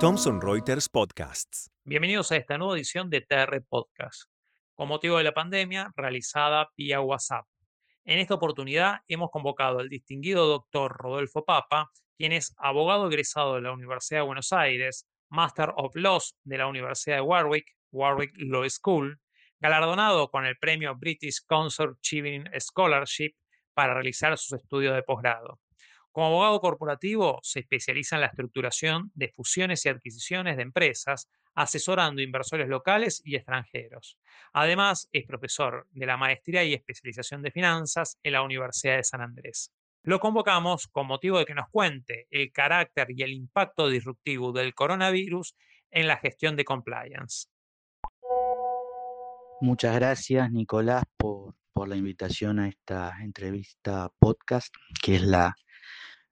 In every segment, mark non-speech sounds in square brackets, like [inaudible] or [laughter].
Thomson Reuters Podcasts. Bienvenidos a esta nueva edición de TR Podcast, con motivo de la pandemia realizada vía WhatsApp. En esta oportunidad hemos convocado al distinguido doctor Rodolfo Papa, quien es abogado egresado de la Universidad de Buenos Aires, Master of Laws de la Universidad de Warwick, Warwick Law School, galardonado con el premio British Council Achieving Scholarship para realizar sus estudios de posgrado. Como abogado corporativo, se especializa en la estructuración de fusiones y adquisiciones de empresas, asesorando inversores locales y extranjeros. Además, es profesor de la maestría y especialización de finanzas en la Universidad de San Andrés. Lo convocamos con motivo de que nos cuente el carácter y el impacto disruptivo del coronavirus en la gestión de compliance. Muchas gracias, Nicolás, por, la invitación a esta entrevista podcast, que es la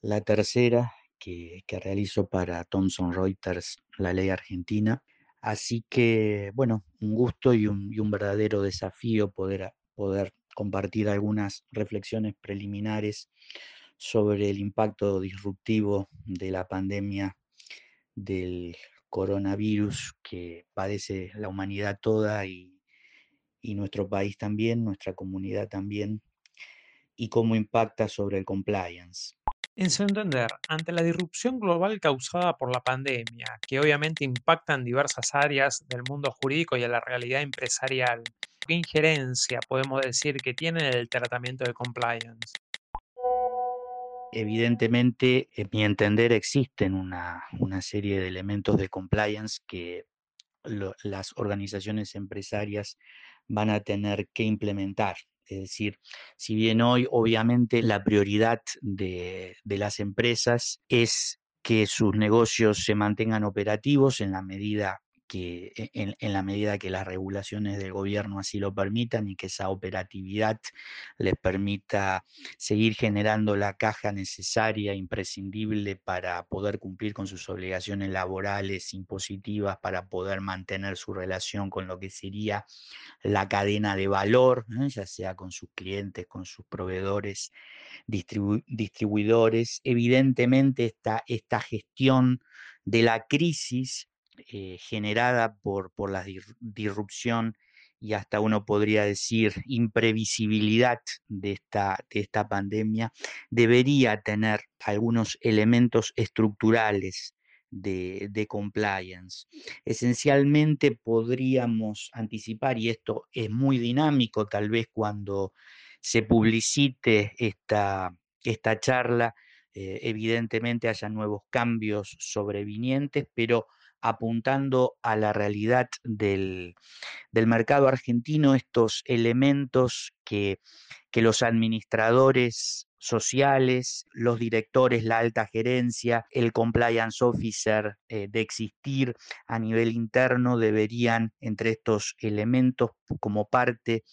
la tercera que, realizo para Thomson Reuters, la ley argentina. Así que, bueno, un gusto y un, verdadero desafío poder, poder compartir algunas reflexiones preliminares sobre el impacto disruptivo de la pandemia del coronavirus que padece la humanidad toda y nuestro país también, nuestra comunidad también, y cómo impacta sobre el compliance. En su entender, ante la disrupción global causada por la pandemia, que obviamente impacta en diversas áreas del mundo jurídico y en la realidad empresarial, ¿qué injerencia podemos decir que tiene en el tratamiento de compliance? Evidentemente, en mi entender, existen una, serie de elementos de compliance que las organizaciones empresarias van a tener que implementar. Es decir, si bien hoy obviamente la prioridad de, las empresas es que sus negocios se mantengan operativos en la medida que e, en, la medida que las regulaciones del gobierno así lo permitan y que esa operatividad les permita seguir generando la caja necesaria, imprescindible para poder cumplir con sus obligaciones laborales, impositivas, para poder mantener su relación con lo que sería la cadena de valor, ya sea con sus clientes, con sus proveedores, distribuidores. Evidentemente esta, esta gestión de la crisis eh, generada por, por la disrupción y hasta uno podría decir imprevisibilidad de esta, de esta pandemia, debería tener algunos elementos estructurales de, de, compliance. Esencialmente podríamos anticipar, y esto es muy dinámico tal vez cuando se publicite esta, esta charla, eh, evidentemente haya nuevos cambios sobrevinientes, pero apuntando a la realidad del, mercado argentino, estos elementos que, que los administradores sociales, los directores, la alta gerencia, el compliance officer eh, de existir a nivel interno deberían, entre estos elementos, como parte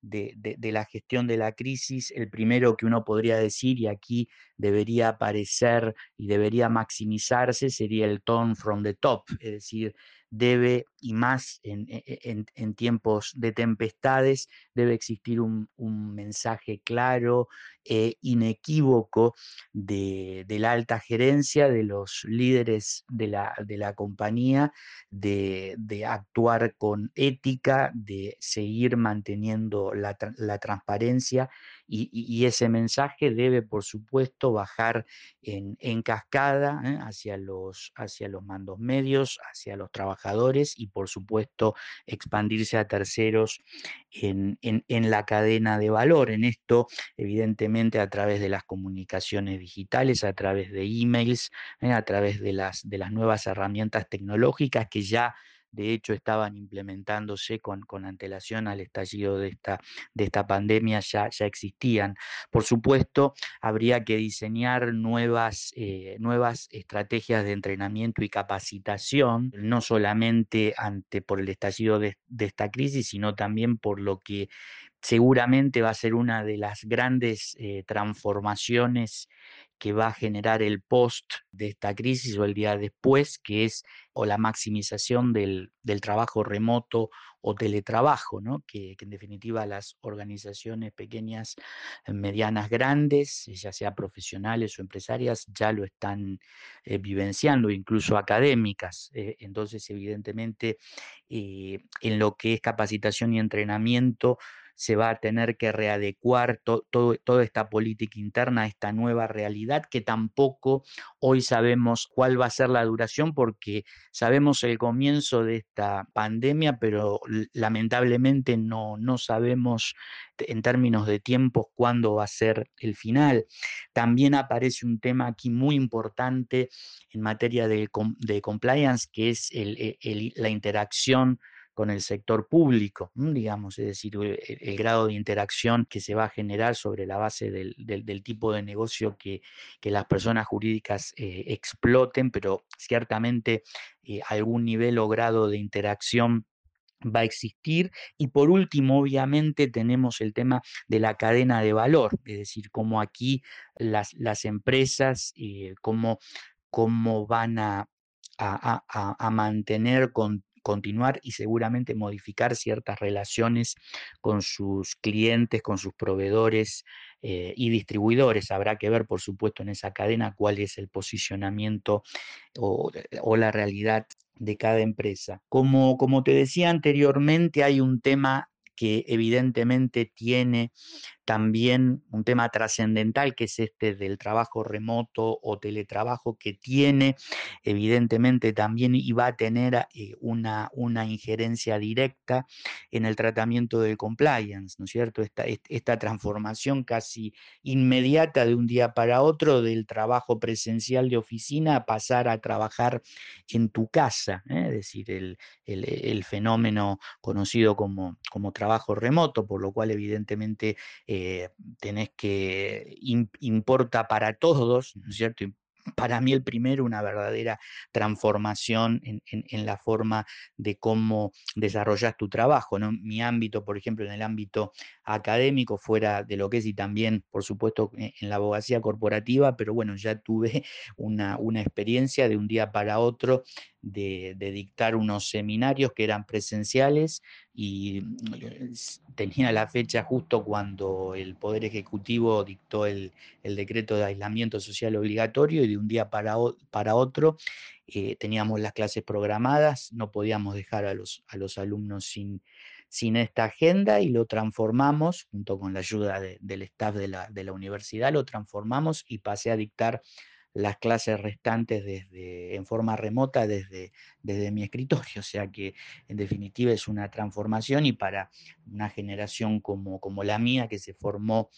de, de, la gestión de la crisis, el primero que uno podría decir, y aquí debería aparecer y debería maximizarse, sería el tone from the top, es decir, debe, y más en, e, e, en, tiempos de tempestades, debe existir un, mensaje claro, e inequívoco de, la alta gerencia, de los líderes de la, compañía, de, actuar con ética, de seguir manteniendo la transparencia y, ese mensaje debe, por supuesto, bajar en, cascada ¿eh? hacia, los, hacia los mandos medios, hacia los trabajadores y, por supuesto, expandirse a terceros en, la cadena de valor. En esto, evidentemente, a través de las comunicaciones digitales, a través de emails, ¿eh? a través de las, de las nuevas herramientas tecnológicas que ya de hecho estaban implementándose con, antelación al estallido de esta, de esta pandemia, ya, ya existían. Por supuesto, habría que diseñar nuevas, eh, nuevas estrategias de entrenamiento y capacitación, no solamente ante, por el estallido de, esta crisis, sino también por lo que seguramente va a ser una de las grandes eh, transformaciones que va a generar el post de esta crisis o el día después, que es o la maximización del, trabajo remoto o teletrabajo, ¿no? que, en definitiva las organizaciones pequeñas, eh, medianas, grandes, ya sea profesionales o empresarias, ya lo están eh, vivenciando, incluso académicas. Eh, entonces, evidentemente, en lo que es capacitación y entrenamiento, se va a tener que readecuar toda esta política interna a esta nueva realidad que tampoco hoy sabemos cuál va a ser la duración porque sabemos el comienzo de esta pandemia, pero lamentablemente no, no sabemos en términos de tiempos cuándo va a ser el final. También aparece un tema aquí muy importante en materia de, compliance, que es la interacción con el sector público, digamos, es decir, el, grado de interacción que se va a generar sobre la base del, tipo de negocio que, las personas jurídicas eh, exploten, pero ciertamente eh, algún nivel o grado de interacción va a existir. Y por último, obviamente, tenemos el tema de la cadena de valor, es decir, cómo aquí las, empresas, eh, cómo, van a, a mantener con continuar y seguramente modificar ciertas relaciones con sus clientes, con sus proveedores eh, y distribuidores. Habrá que ver, por supuesto, en esa cadena cuál es el posicionamiento o, la realidad de cada empresa. Como, como te decía anteriormente, hay un tema que evidentemente tiene también un tema trascendental que es este del trabajo remoto o teletrabajo que tiene, evidentemente también iba a tener eh, una, una injerencia directa en el tratamiento del compliance, ¿no es cierto? Esta, esta transformación casi inmediata de un día para otro del trabajo presencial de oficina a pasar a trabajar en tu casa, ¿eh? es decir, el, el, fenómeno conocido como, como trabajo remoto, por lo cual evidentemente eh, tenés que, importa para todos, ¿no es cierto? para mí el primero, una verdadera transformación en, la forma de cómo desarrollas tu trabajo. ¿no? Mi ámbito, por ejemplo, en el ámbito académico, fuera de lo que es y también, por supuesto, e, en la abogacía corporativa, pero bueno, ya tuve [laughs] una, una experiencia de un día para otro de, dictar unos seminarios que eran presenciales y mm, tenía la fecha justo cuando el Poder Ejecutivo dictó el, decreto de aislamiento social obligatorio y de un día para, para otro eh, teníamos las clases programadas, no podíamos dejar a los, a los alumnos sin, sin esta agenda y lo transformamos, junto con la ayuda del staff de la, de la universidad, lo transformamos y pasé a dictar las clases restantes desde, en forma remota desde, desde mi escritorio. [laughs] O sea que en definitiva es una transformación y para una generación como, como la mía que se formó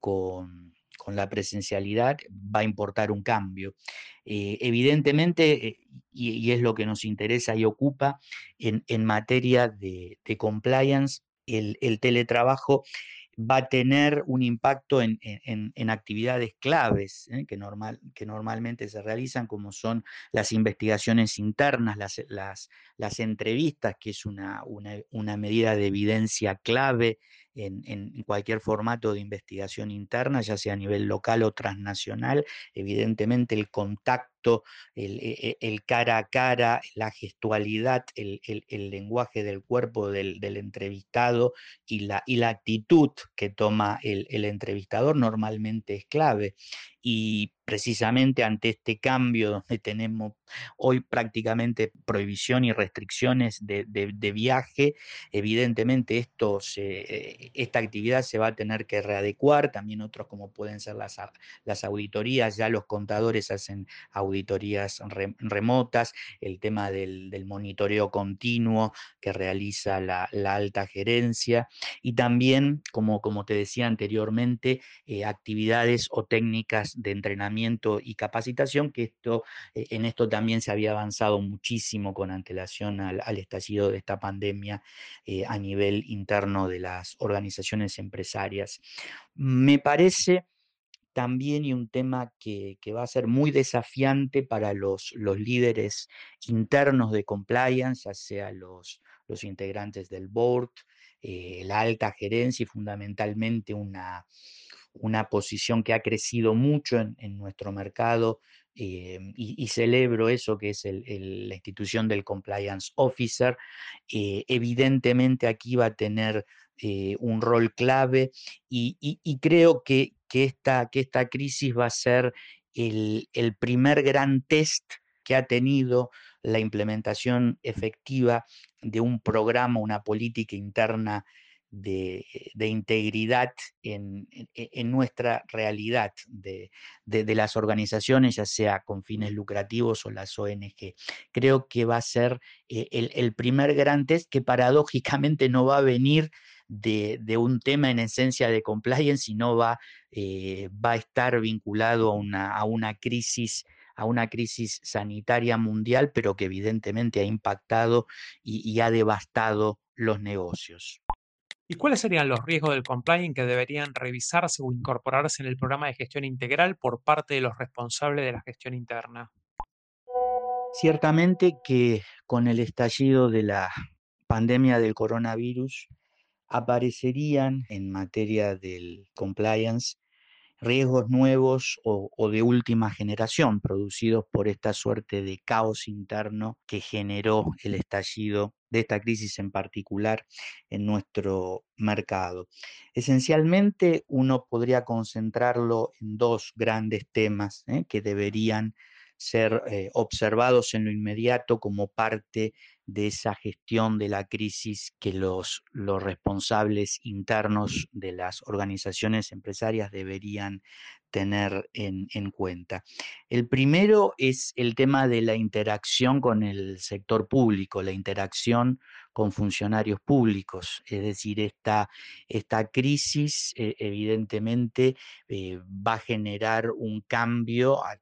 con, la presencialidad va a importar un cambio. Eh, evidentemente, eh, y, es lo que nos interesa y ocupa en, materia de, compliance, el, el teletrabajo va a tener un impacto en, actividades claves ¿eh? que, normal, que, normalmente se realizan, como son las investigaciones internas, las, las, las entrevistas, que es una, una, medida de evidencia clave en, en, cualquier formato de investigación interna, ya sea a nivel local o transnacional. Evidentemente el contacto, el, e, e, cara a cara, la gestualidad, el, lenguaje del cuerpo del, entrevistado y la, y la, actitud que toma el entrevistador normalmente es clave. Y precisamente ante este cambio donde tenemos hoy prácticamente prohibición y restricciones de, viaje, evidentemente esto esta actividad se va a tener que readecuar, también otros como pueden ser las, las auditorías, ya los contadores hacen auditorías remotas, el tema del, monitoreo continuo que realiza la, alta gerencia y también, como, como te decía anteriormente, eh, actividades o técnicas de entrenamiento y capacitación, que esto, eh, en esto también se había avanzado muchísimo con antelación al, estallido de esta pandemia eh, a nivel interno de las organizaciones empresarias. Me parece también y un tema que, va a ser muy desafiante para los, los líderes internos de compliance, ya sea los, los integrantes del board, eh, la alta gerencia y fundamentalmente una, una posición que ha crecido mucho en, nuestro mercado eh, y, celebro eso que es la institución del Compliance Officer. Eh, evidentemente aquí va a tener eh, un rol clave y, creo que, que, esta, que, esta, crisis va a ser el, el primer gran test que ha tenido la implementación efectiva de un programa, una política interna de, integridad en, nuestra realidad de, las organizaciones, ya sea con fines lucrativos o las ONG. Creo que va a ser eh, el, primer gran test que paradójicamente no va a venir de, un tema en esencia de compliance, sino va, eh, va a estar vinculado a una crisis a una crisis sanitaria mundial, pero que evidentemente ha impactado y ha devastado los negocios. ¿Y cuáles serían los riesgos del compliance que deberían revisarse o incorporarse en el programa de gestión integral por parte de los responsables de la gestión interna? Ciertamente que con el estallido de la pandemia del coronavirus aparecerían en materia del compliance riesgos nuevos o, de última generación producidos por esta suerte de caos interno que generó el estallido de esta crisis en particular en nuestro mercado. Esencialmente uno podría concentrarlo en dos grandes temas ¿eh? que deberían ser eh, observados en lo inmediato como parte de esa gestión de la crisis que los, los responsables internos de las organizaciones empresarias deberían tener en, cuenta. El primero es el tema de la interacción con el sector público, la interacción con funcionarios públicos. Es decir, esta, esta crisis eh, evidentemente eh, va a generar un cambio a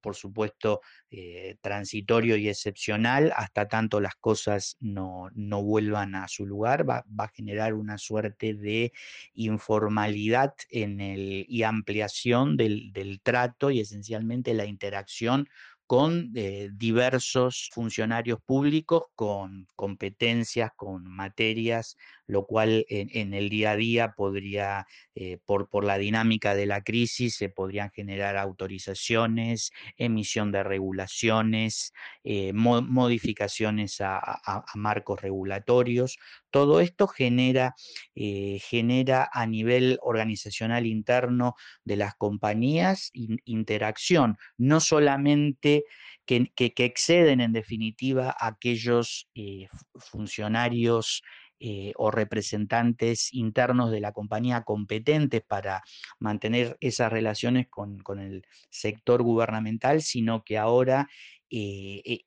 por supuesto, eh, transitorio y excepcional, hasta tanto las cosas no, vuelvan a su lugar, va, a generar una suerte de informalidad en el, y ampliación del, del trato y esencialmente la interacción con eh, diversos funcionarios públicos, con competencias, con materias, lo cual en, el día a día podría, eh, por, por, la dinámica de la crisis, se podrían generar autorizaciones, emisión de regulaciones, eh, modificaciones a, marcos regulatorios. Todo esto genera, genera a nivel organizacional interno de las compañías interacción, no solamente que, exceden en definitiva aquellos eh, funcionarios eh, o representantes internos de la compañía competentes para mantener esas relaciones con, el sector gubernamental, sino que ahora eh,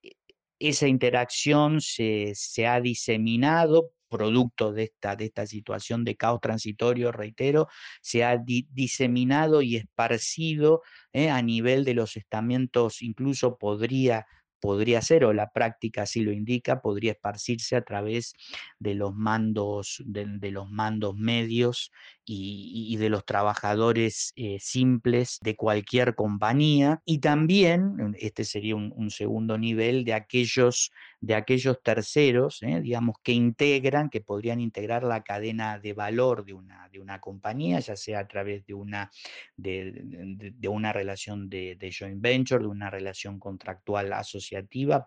esa interacción se, ha diseminado producto de esta, de esta situación de caos transitorio, reitero, se ha diseminado y esparcido eh, a nivel de los estamentos, incluso podría podría ser, o la práctica así lo indica, podría esparcirse a través de los mandos, de, los mandos medios y, de los trabajadores eh, simples de cualquier compañía. Y también, este sería un, segundo nivel, de aquellos, de aquellos terceros, eh, digamos, que integran, que podrían integrar la cadena de valor de una, de una compañía, ya sea a través de una, de, una relación de, de joint venture, de una relación contractual asociada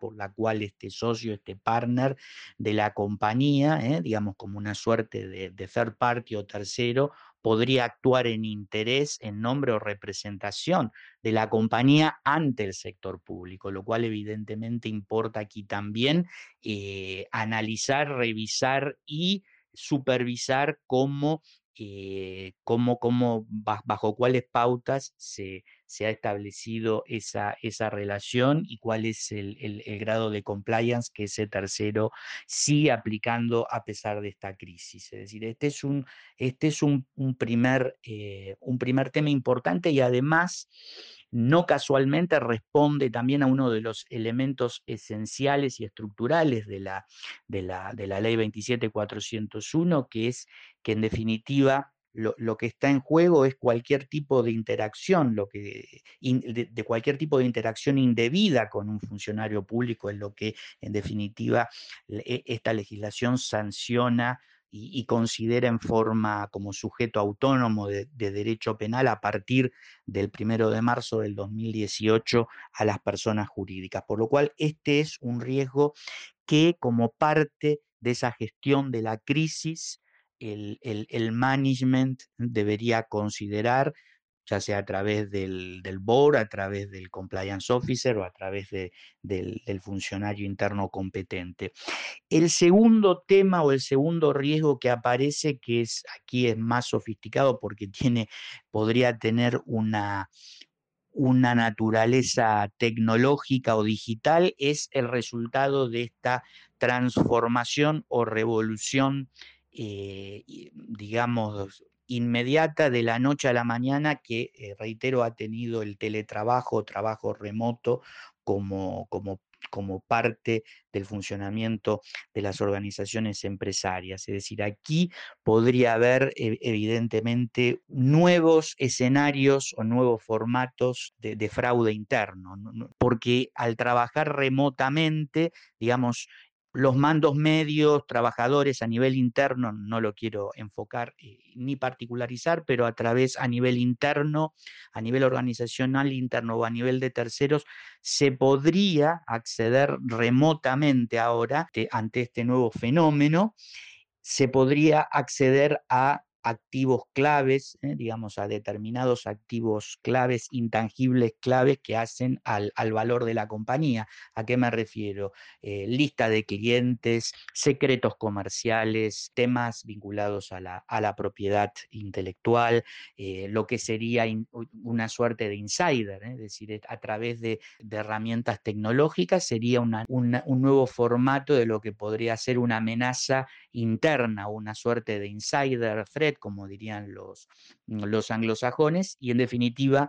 por la cual este socio, este partner de la compañía, ¿eh? digamos como una suerte de, de third party o tercero, podría actuar en interés, en nombre o representación de la compañía ante el sector público, lo cual evidentemente importa aquí también eh, analizar, revisar y supervisar cómo eh, cómo, cómo, bajo cuáles pautas se, se ha establecido esa, esa, relación y cuál es el, el, grado de compliance que ese tercero sigue aplicando a pesar de esta crisis. Es decir, este es un, este es un, un primer, eh, un primer tema importante y además no casualmente responde también a uno de los elementos esenciales y estructurales de la, de la, de la ley 27401, que es que en definitiva lo, que está en juego es cualquier tipo de interacción, lo que, de, cualquier tipo de interacción indebida con un funcionario público, es lo que en definitiva e, esta legislación sanciona y, considera en forma como sujeto autónomo de, derecho penal a partir del primero de marzo del 2018 a las personas jurídicas. Por lo cual, este es un riesgo que como parte de esa gestión de la crisis, el, el management debería considerar ya sea a través del, board, a través del compliance officer o a través del, funcionario interno competente. El segundo tema o el segundo riesgo que aparece, que es aquí es más sofisticado porque tiene, podría tener una, una naturaleza tecnológica o digital, es el resultado de esta transformación o revolución, eh, digamos, inmediata de la noche a la mañana que, eh, reitero, ha tenido el teletrabajo, trabajo remoto como, como, como parte del funcionamiento de las organizaciones empresarias. Es decir, aquí podría haber e, evidentemente nuevos escenarios o nuevos formatos de, de fraude interno, porque al trabajar remotamente, digamos, los mandos medios, trabajadores a nivel interno, no lo quiero enfocar eh, ni particularizar, pero a través a nivel interno, a nivel organizacional interno o a nivel de terceros, se podría acceder remotamente ahora ante este nuevo fenómeno, se podría acceder a activos claves, ¿eh? digamos, a determinados activos claves, intangibles claves que hacen al, valor de la compañía. ¿A qué me refiero? Eh, lista de clientes, secretos comerciales, temas vinculados a la, propiedad intelectual, eh, lo que sería una suerte de insider, es decir, a través de, herramientas tecnológicas sería un nuevo formato de lo que podría ser una amenaza interna, una suerte de insider threat como dirían los, los anglosajones, y en definitiva,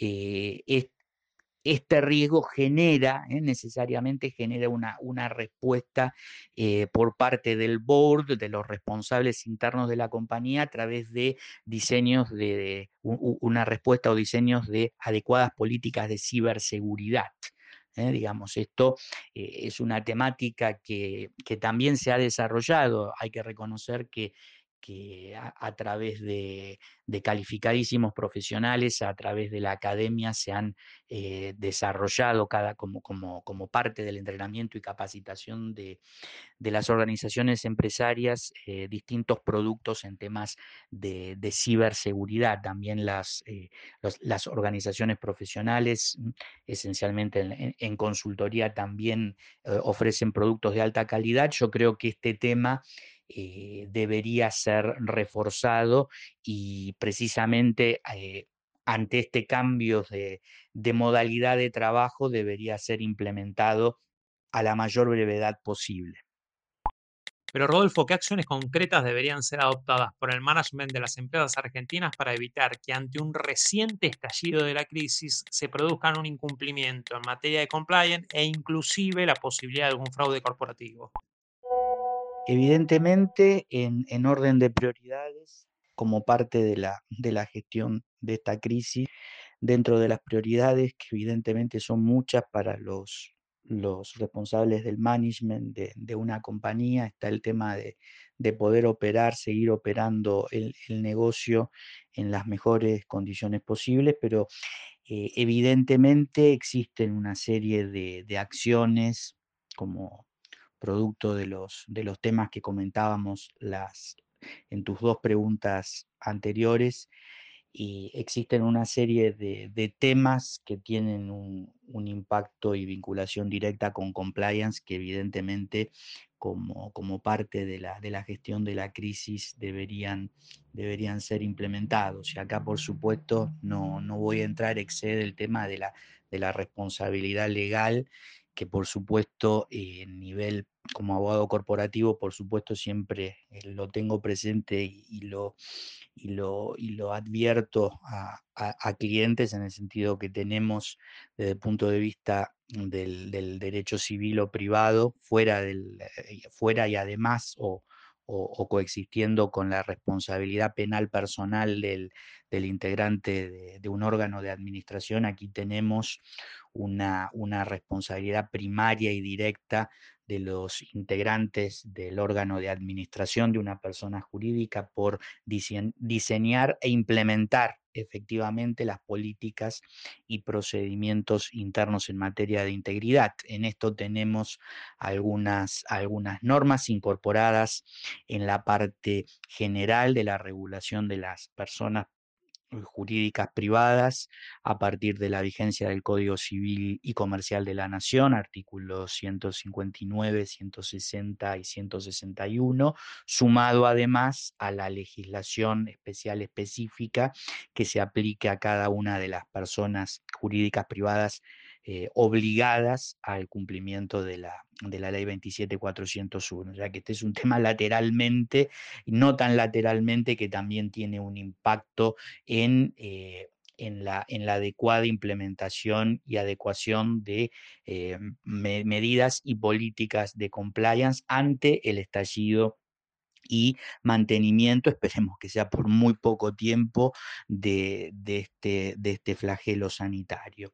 eh, este riesgo genera, eh, necesariamente genera una, una respuesta eh, por parte del board, de los responsables internos de la compañía, a través de diseños de, una respuesta o diseños de adecuadas políticas de ciberseguridad. digamos, esto es una temática que, que, también se ha desarrollado. Hay que reconocer que que a, través de, calificadísimos profesionales, a través de la academia, se han eh, desarrollado cada, como, como, como, parte del entrenamiento y capacitación de, las organizaciones empresarias eh, distintos productos en temas de, ciberseguridad. También las, eh, las organizaciones profesionales, mm, esencialmente en consultoría, también ofrecen productos de alta calidad. Yo creo que este tema eh, debería ser reforzado y precisamente eh, ante este cambio de, modalidad de trabajo debería ser implementado a la mayor brevedad posible. Pero Rodolfo, ¿qué acciones concretas deberían ser adoptadas por el management de las empresas argentinas para evitar que ante un reciente estallido de la crisis se produzcan un incumplimiento en materia de compliance e inclusive la posibilidad de algún fraude corporativo? Evidentemente, en, orden de prioridades, como parte de la, de la gestión de esta crisis, dentro de las prioridades, que evidentemente son muchas para los, los responsables del management de, una compañía, está el tema de, poder operar, seguir operando el, negocio en las mejores condiciones posibles, pero eh, evidentemente existen una serie de, de acciones como producto de los, de los temas que comentábamos las, en tus dos preguntas anteriores, y existen una serie de, temas que tienen un, impacto y vinculación directa con compliance que evidentemente como, como parte de la, de la, gestión de la crisis deberían, deberían ser implementados. Y acá, por supuesto, no, no voy a entrar, excede el tema de la, de la responsabilidad legal que por supuesto en nivel como abogado corporativo, por supuesto siempre eh, lo tengo presente y, lo, y, lo, y lo advierto a, clientes en el sentido que tenemos desde el punto de vista del, derecho civil o privado, fuera, del, eh, fuera y además o, coexistiendo con la responsabilidad penal personal del, integrante de, un órgano de administración, aquí tenemos una, una responsabilidad primaria y directa de los integrantes del órgano de administración de una persona jurídica por diseñar e implementar efectivamente las políticas y procedimientos internos en materia de integridad. En esto tenemos algunas, algunas normas incorporadas en la parte general de la regulación de las personas jurídicas privadas a partir de la vigencia del Código Civil y Comercial de la Nación, artículos 159, 160 y 161, sumado además a la legislación especial específica que se aplique a cada una de las personas jurídicas privadas eh, obligadas al cumplimiento de la, de la ley 27401, ya que este es un [laughs] tema lateralmente, no tan lateralmente que también tiene un impacto en... Eh, en la, en la, adecuada implementación y adecuación de eh, medidas y políticas de compliance ante el estallido y mantenimiento, esperemos que sea por muy poco tiempo, de, este, de este flagelo sanitario.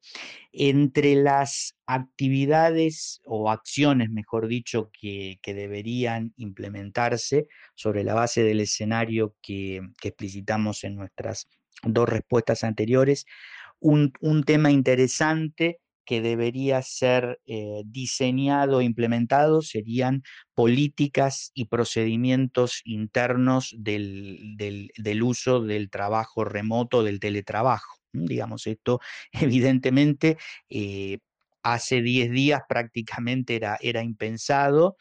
Entre las actividades o acciones, mejor dicho, que, deberían implementarse sobre la base del escenario que, explicitamos en nuestras dos respuestas anteriores, un, un tema interesante que debería ser eh, diseñado e implementado serían políticas y procedimientos internos del, uso del trabajo remoto, del teletrabajo. Digamos, esto [laughs] evidentemente eh, hace 10 días prácticamente era, era impensado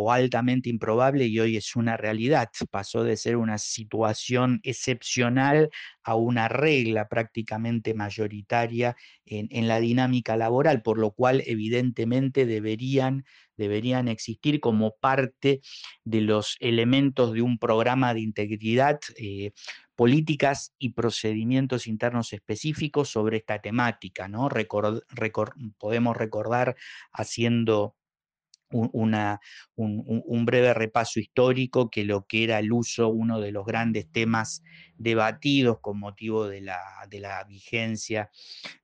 o altamente improbable y hoy es una realidad. Pasó de ser una situación excepcional a una regla prácticamente mayoritaria en, la dinámica laboral, por lo cual evidentemente deberían, deberían existir como parte de los elementos de un programa de integridad. Eh, políticas y procedimientos internos específicos sobre esta temática. ¿no? podemos recordar haciendo una, un, breve repaso histórico que lo que era el uso, uno de los grandes temas debatidos con motivo de la, de la vigencia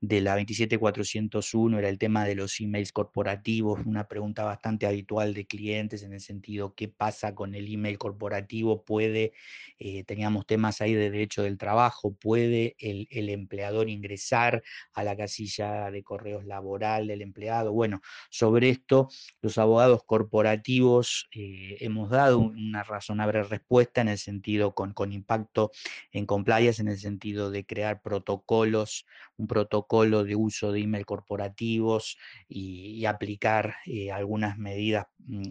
de la 27401 era el tema de los emails corporativos, una pregunta bastante habitual de clientes en el sentido, ¿qué pasa con el email corporativo? ¿Puede, eh, teníamos temas ahí de derecho del trabajo, ¿puede el, el empleador ingresar a la casilla de correos laboral del empleado? Bueno, sobre esto los abogados corporativos eh, hemos dado una razonable respuesta en el sentido con, con impacto en compliance en el sentido de crear protocolos, un protocolo de uso de email corporativos y, aplicar eh, algunas medidas,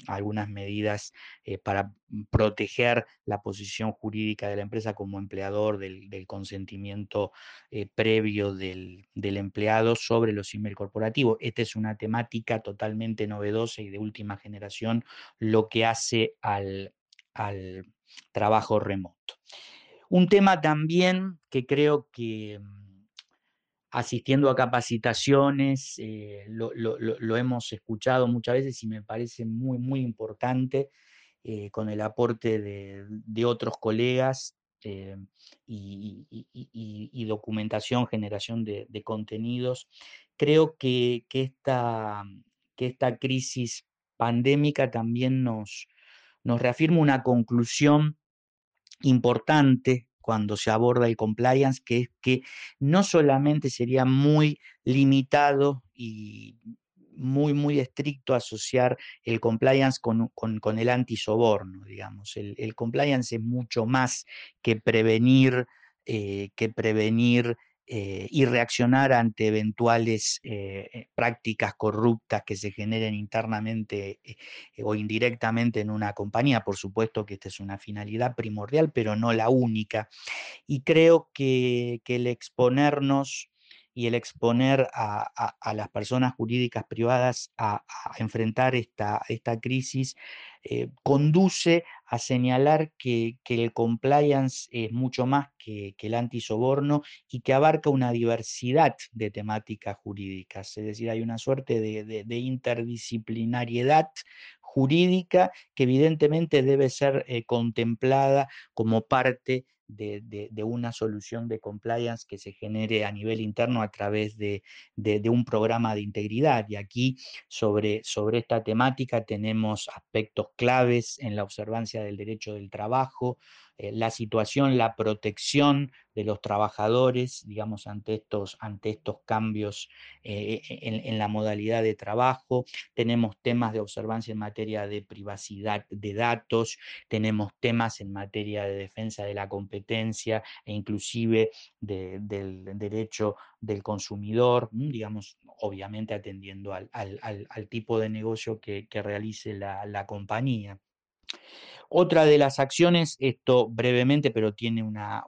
algunas medidas eh, para proteger la posición jurídica de la empresa como empleador del, consentimiento eh, previo del, empleado sobre los email corporativos. Esta es una temática totalmente novedosa y de última generación, lo que hace al, al trabajo remoto. Un tema también que creo que mm, asistiendo a capacitaciones, eh, lo, hemos escuchado muchas veces y me parece muy, muy importante eh, con el aporte de, otros colegas eh, y, documentación, generación de, contenidos. Creo que, esta, que esta crisis pandémica también nos, nos reafirma una conclusión importante cuando se aborda el compliance, que es que no solamente sería muy limitado y muy, muy estricto asociar el compliance con, con, el antisoborno, digamos. El, el, compliance es mucho más que prevenir, eh, que prevenir eh, y reaccionar ante eventuales eh, eh, prácticas corruptas que se generen internamente o indirectamente en una compañía. Por supuesto que esta es una finalidad primordial, pero no la única. Y creo que, el exponernos y el exponer a, las personas jurídicas privadas a, enfrentar esta, esta crisis conduce a señalar que, el compliance es mucho más que, el antisoborno y que abarca una diversidad de temáticas jurídicas. Es decir, hay una suerte de, interdisciplinariedad jurídica que evidentemente debe ser eh, contemplada como parte de, una solución de compliance que se genere a nivel interno a través de, un programa de integridad. Y aquí sobre, sobre esta temática tenemos aspectos claves en la observancia del derecho del trabajo, eh, la situación, la protección de los trabajadores, digamos, ante estos, ante estos cambios eh, en, la modalidad de trabajo. Tenemos temas de observancia en materia de privacidad de datos, tenemos temas en materia de defensa de la competencia e inclusive del derecho del consumidor, digamos, obviamente atendiendo al, tipo de negocio que, realice la compañía. Otra de las acciones, esto brevemente, pero tiene una,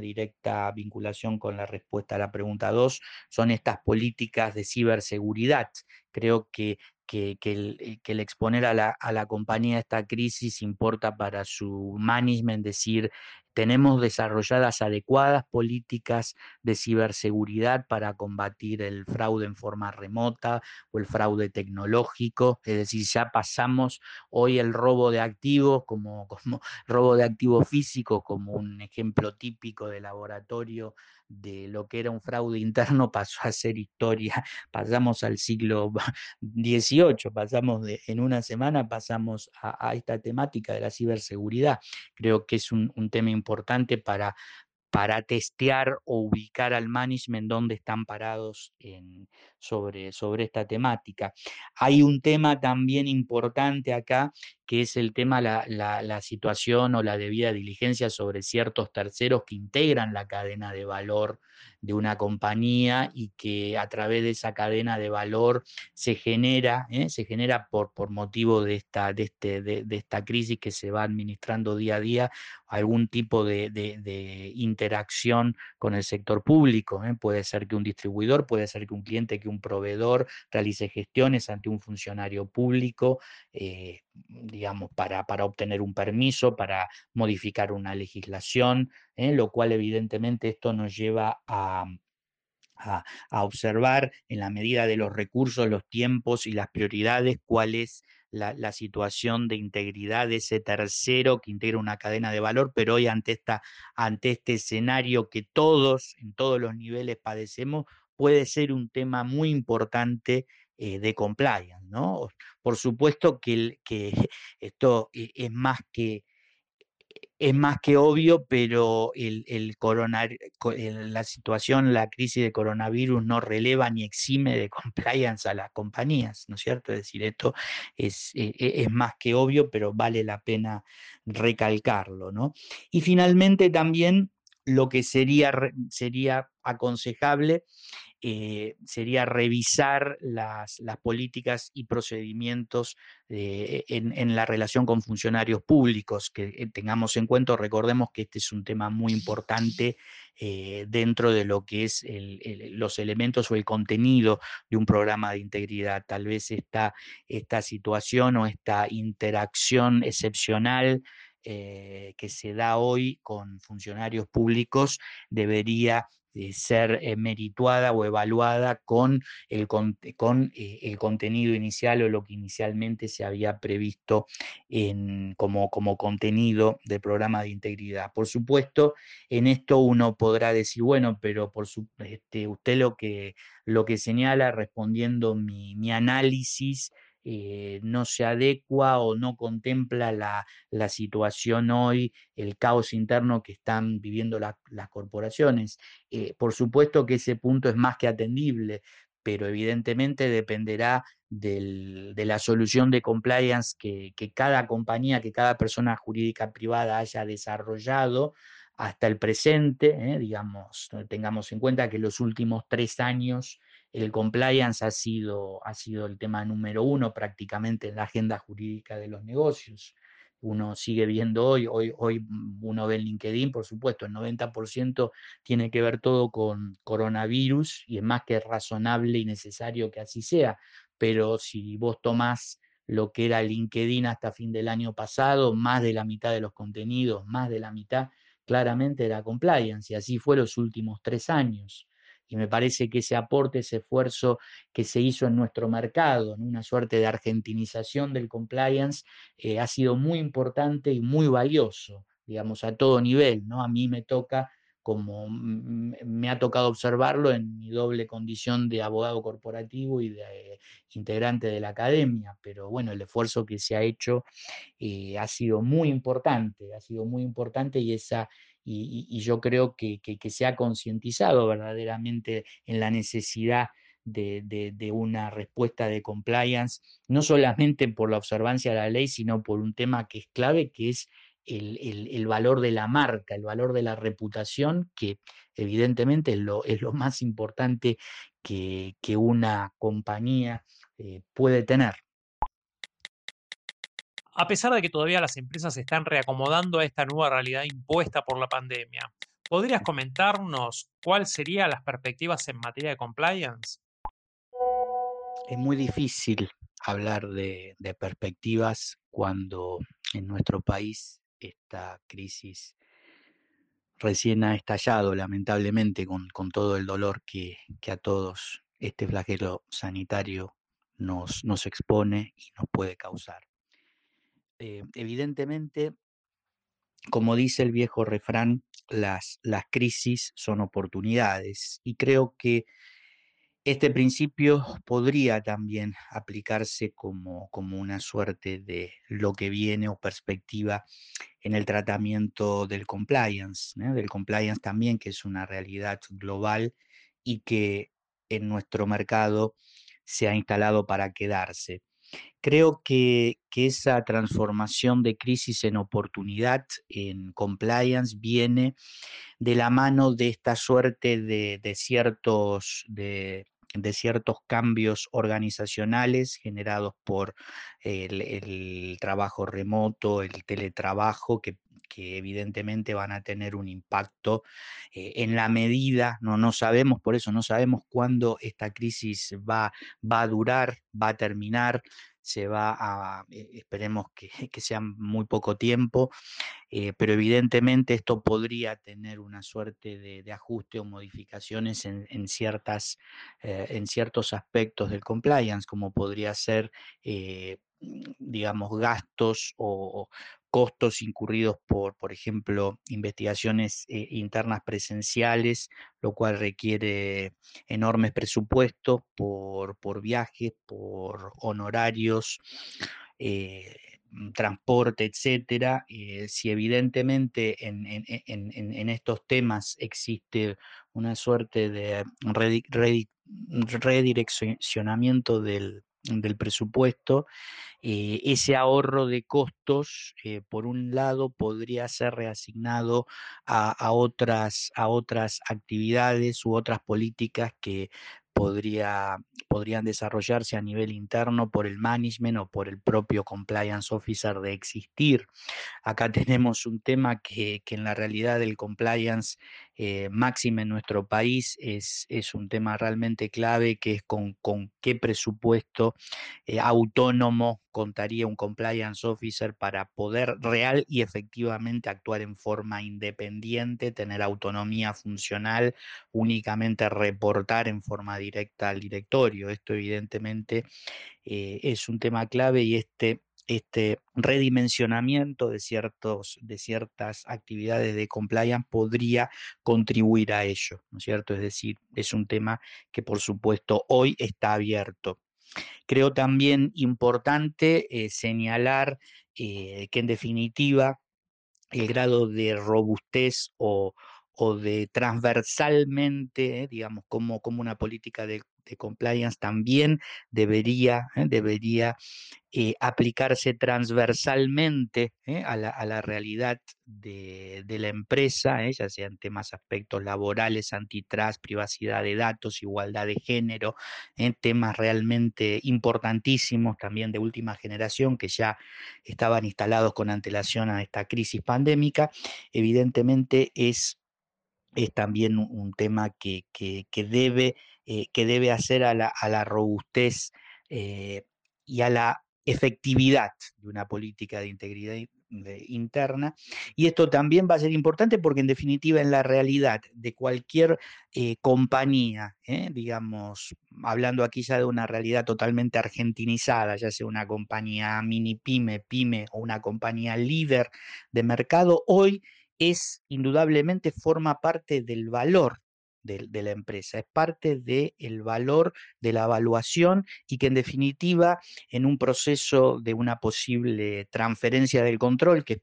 directa vinculación con la respuesta a la pregunta 2, son estas políticas de ciberseguridad. Creo que, que, el, eh, que el, exponer a la, a la compañía esta crisis importa para su management, decir, tenemos desarrolladas adecuadas políticas de ciberseguridad para combatir el fraude en forma remota o el fraude tecnológico, es decir, ya pasamos hoy el robo de activos como, [laughs] como robo de activos físicos como un ejemplo típico de laboratorio de lo que era un fraude interno [laughs] pasó a ser historia, pasamos al siglo XVIII, pasamos de, en una semana pasamos a, esta temática de la ciberseguridad. Creo que es un, un tema importante para, para testear o ubicar al management donde están parados en, sobre, sobre esta temática. Hay un tema también importante acá, que es el tema, la, la, situación o la debida diligencia sobre ciertos terceros que integran la cadena de valor de una compañía y que a través de esa cadena de valor se genera, ¿eh? se genera por, por motivo de esta, de, este, de, esta crisis que se va administrando día a día, algún tipo de, de interacción con el sector público. ¿eh? Puede ser que un distribuidor, puede ser que un cliente, que un proveedor realice gestiones ante un funcionario público, eh, digamos, para, para, obtener un permiso, para modificar una legislación, lo cual evidentemente esto nos lleva a, a, observar en la medida de los recursos, los tiempos y las prioridades cuál es la, situación de integridad de ese tercero que integra una cadena de valor, pero hoy ante, esta, ante este escenario que todos, en todos los niveles padecemos, puede ser un tema muy importante eh, de compliance, ¿no? Por supuesto que, [laughs] esto e, es más que es más que obvio, pero el, el la situación, la crisis de coronavirus no releva ni exime de [laughs] compliance a las compañías, ¿no es cierto? Es decir, esto es, e, e, es más que obvio, pero vale la pena recalcarlo, ¿no? Y finalmente también lo que sería, sería aconsejable eh, sería revisar las, políticas y procedimientos eh, en, la relación con funcionarios públicos, que eh, tengamos en cuenta, recordemos que este es un tema muy importante dentro de lo que es los elementos o el contenido de un programa de integridad. Tal vez esta situación o esta interacción excepcional que se da hoy con funcionarios públicos debería ser eh, merituada o evaluada con, el, con eh, el, contenido inicial o lo que inicialmente se había previsto en, como, como contenido del programa de integridad. Por supuesto, en esto uno podrá decir, bueno, pero por su, este, usted lo que, lo que señala respondiendo mi, mi análisis eh, no se adecua o no contempla la, situación hoy, el caos interno que están viviendo las corporaciones. Eh, por supuesto que ese punto es más que atendible, pero evidentemente dependerá de la solución de compliance que, cada compañía, que cada persona jurídica privada haya desarrollado hasta el presente, ¿eh? digamos, tengamos en cuenta que los últimos tres años el compliance ha sido, ha sido el tema número uno prácticamente en la agenda jurídica de los negocios. Uno sigue viendo hoy, hoy, hoy uno ve en LinkedIn, por supuesto, el 90% tiene que ver todo con coronavirus y es más que razonable y necesario que así sea. Pero si vos tomás lo que era LinkedIn hasta fin del año pasado, más de la mitad de los contenidos, más de la mitad, claramente era compliance, y así fue los últimos tres años y me parece que ese aporte, ese esfuerzo que se hizo en nuestro mercado, en una suerte de argentinización del compliance, eh, ha sido muy importante y muy valioso digamos, a todo nivel, ¿no? A mí me toca como me ha tocado observarlo en mi doble condición de abogado corporativo y de integrante de la academia, pero bueno, el esfuerzo que se ha hecho eh, ha sido muy importante, ha sido muy importante y esa y, yo creo que, se ha concientizado verdaderamente en la necesidad de, una respuesta de compliance, no solamente por la observancia de la ley, sino por un tema que es clave, que es el, valor de la marca, el valor de la reputación, que evidentemente es lo, más importante que, una compañía eh, puede tener. A pesar de que todavía las empresas se están reacomodando a esta nueva realidad impuesta por la pandemia, ¿podrías comentarnos cuáles serían las perspectivas en materia de compliance? Es muy difícil hablar de, perspectivas cuando en nuestro país esta crisis recién ha estallado, lamentablemente, con, todo el dolor que, a todos este flagelo sanitario nos expone y nos puede causar. Eh, evidentemente, como dice el viejo refrán, las, las crisis son oportunidades y creo que este principio podría también aplicarse como, como, una suerte de lo que viene o perspectiva en el tratamiento del compliance, del compliance también, que es una realidad global y que en nuestro mercado se ha instalado para quedarse. Creo que, esa transformación de crisis en oportunidad en compliance viene de la mano de esta suerte de, ciertos, de, ciertos cambios organizacionales generados por el, trabajo remoto, el teletrabajo, que, evidentemente van a tener un impacto eh, en la medida, no, no sabemos, por eso no sabemos cuándo esta crisis va, va a durar, va a terminar, se va eh, esperemos que, [laughs] que sea muy poco tiempo, eh, pero evidentemente esto podría tener una suerte de, ajuste o modificaciones en, ciertas, eh, en ciertos aspectos del compliance, como podría ser, digamos, gastos o, costos incurridos por, por ejemplo, investigaciones internas presenciales, lo cual requiere enormes presupuestos por, por viajes, por honorarios. Mm, transporte, etcétera, eh, si evidentemente en, estos temas existe una suerte de redireccionamiento del, presupuesto, eh, ese ahorro de costos, eh, por un lado, podría ser reasignado a, otras, a otras actividades u otras políticas que podría, podrían desarrollarse a nivel interno por el management o por el propio compliance officer de existir. Acá [laughs] tenemos un tema que, en la realidad del compliance eh, máximo en nuestro país es, es, un tema realmente clave, que es con, con qué presupuesto eh, autónomo contaría un compliance officer para poder real y efectivamente actuar en forma independiente, tener autonomía funcional, únicamente reportar en forma directa al directorio. Esto evidentemente eh, es un tema clave y este, este redimensionamiento de, ciertos, de ciertas actividades de compliance podría contribuir a ello, ¿no es cierto? Es decir, es un tema que por supuesto hoy está abierto. Creo también importante eh, señalar eh, que en definitiva el grado de robustez o, de transversalmente, digamos, como, como una política de de compliance también debería, ¿eh? debería eh, aplicarse transversalmente ¿eh? a, la, realidad de, la empresa, ya sean temas, aspectos laborales, antitrust, privacidad de datos, igualdad de género, temas realmente importantísimos también de última generación que ya estaban instalados con antelación a esta crisis pandémica, evidentemente es es también un, tema que, debe, eh, que debe hacer a la, robustez eh, y a la efectividad de una política de integridad, interna. Y esto también va a ser importante porque en definitiva en la realidad de cualquier eh, compañía, digamos, hablando aquí ya de una realidad totalmente argentinizada, ya sea una compañía mini pyme, pyme o una compañía líder de mercado, hoy es indudablemente forma parte del valor de, la empresa, es parte del valor de la evaluación y que en definitiva en un proceso de una posible transferencia del control, que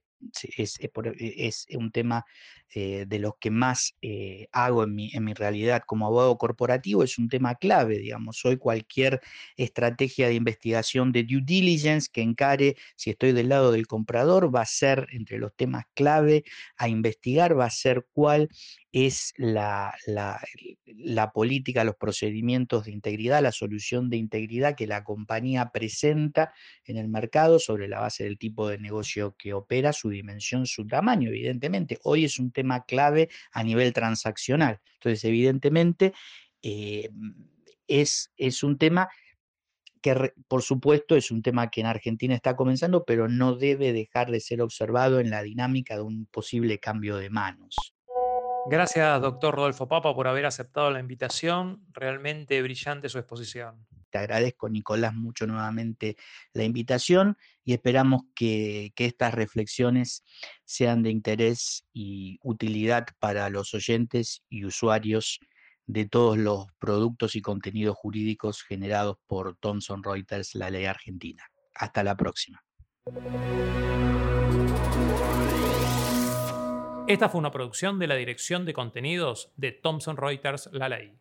es, es, un tema eh, de los que más eh, hago en mi, en mi, realidad como abogado corporativo, es un tema clave, digamos, hoy cualquier estrategia de investigación de due diligence que encare, si estoy del lado del comprador, va a ser entre los temas clave a investigar, va a ser cuál es la, la, la, política, los procedimientos de integridad, la solución de integridad que la compañía presenta en el mercado sobre la base del tipo de negocio que opera, su dimensión, su tamaño, evidentemente. Hoy es un tema clave a nivel transaccional. Entonces, evidentemente, eh, es, es un tema que por supuesto es un tema que en Argentina está comenzando, pero no debe dejar de ser observado en la dinámica de un posible cambio de manos. Gracias, doctor Rodolfo Papa, por haber aceptado la invitación. Realmente brillante su exposición. Te agradezco, Nicolás, mucho nuevamente la invitación y esperamos que, estas reflexiones sean de interés y utilidad para los oyentes y usuarios de todos los productos y contenidos jurídicos generados por Thomson Reuters, la ley argentina. Hasta la próxima. Esta fue una producción de la Dirección de Contenidos de Thomson Reuters La Ley.